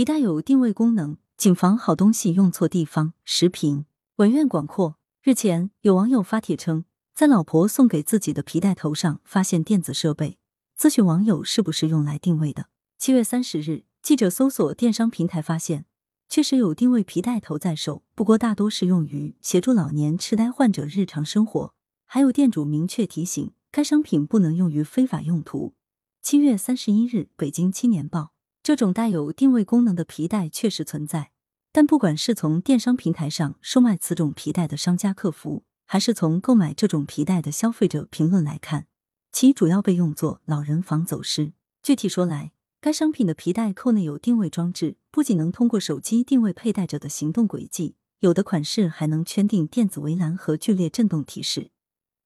皮带有定位功能，谨防好东西用错地方。时评文苑广阔。日前，有网友发帖称，在老婆送给自己的皮带头上发现电子设备，咨询网友是不是用来定位的。七月三十日，记者搜索电商平台发现，确实有定位皮带头在售，不过大多是用于协助老年痴呆患者日常生活。还有店主明确提醒，该商品不能用于非法用途。七月三十一日，北京青年报，这种带有定位功能的皮带确实存在。但不管是从电商平台上售卖此种皮带的商家客服，还是从购买这种皮带的消费者评论来看，其主要被用作老人防走失。具体说来，该商品的皮带扣内有定位装置，不仅能通过手机定位佩戴者的行动轨迹，有的款式还能圈定电子围栏和剧烈震动提示。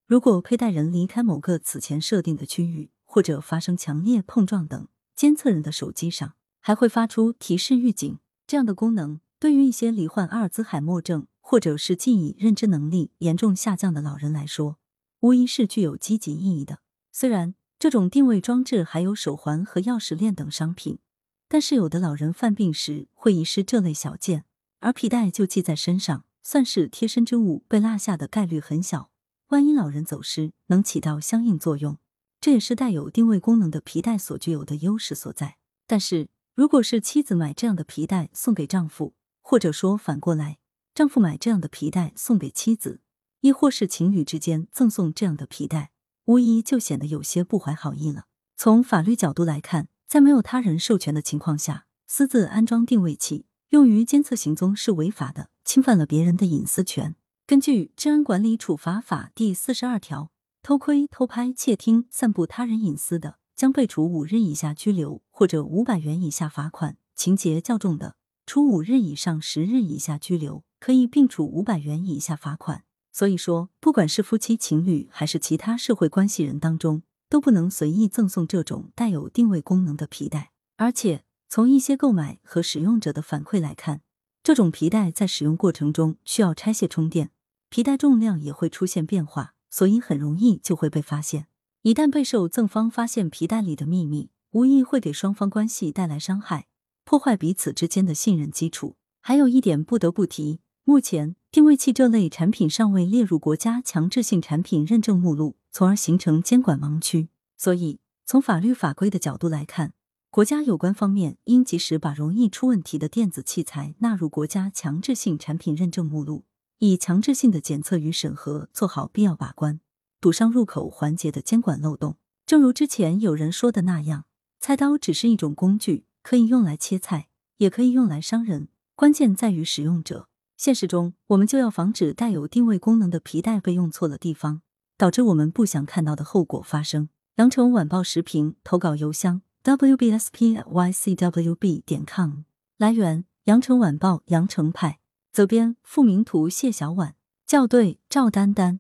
如果佩戴人离开某个此前设定的区域，或者发生强烈碰撞等，监测人的手机上还会发出提示预警。这样的功能。对于一些罹患阿尔兹海默症或者是记忆认知能力严重下降的老人来说，无疑是具有积极意义的。虽然这种定位装置还有手环和钥匙链等商品，但是有的老人犯病时会遗失这类小件，而皮带就系在身上，算是贴身之物，被落下的概率很小。万一老人走失，能起到相应作用，这也是带有定位功能的皮带所具有的优势所在。但是，如果是妻子买这样的皮带送给丈夫，或者说反过来，丈夫买这样的皮带送给妻子，亦或是情侣之间赠送这样的皮带，无疑就显得有些不怀好意了。从法律角度来看，在没有他人授权的情况下，私自安装定位器用于监测行踪是违法的，侵犯了别人的隐私权。根据《治安管理处罚法》第四十二条，偷窥、偷拍、窃听、散布他人隐私的，将被处五日以下拘留或者五百元以下罚款；情节较重的。处五日以上十日以下拘留，可以并处五百元以下罚款。所以说，不管是夫妻、情侣，还是其他社会关系人当中，都不能随意赠送这种带有定位功能的皮带。而且，从一些购买和使用者的反馈来看，这种皮带在使用过程中需要拆卸充电，皮带重量也会出现变化，所以很容易就会被发现。一旦被受赠方发现皮带里的秘密，无疑会给双方关系带来伤害。破坏彼此之间的信任基础。还有一点不得不提，目前定位器这类产品尚未列入国家强制性产品认证目录，从而形成监管盲区。所以，从法律法规的角度来看，国家有关方面应及时把容易出问题的电子器材纳入国家强制性产品认证目录，以强制性的检测与审核做好必要把关，堵上入口环节的监管漏洞。正如之前有人说的那样，菜刀只是一种工具。可以用来切菜，也可以用来伤人，关键在于使用者。现实中，我们就要防止带有定位功能的皮带被用错了地方，导致我们不想看到的后果发生。羊城晚报时评投稿邮箱：wbspycwb 点 com。来源：羊城晚报羊城派。责编：付明图，谢小婉。校对：赵丹丹。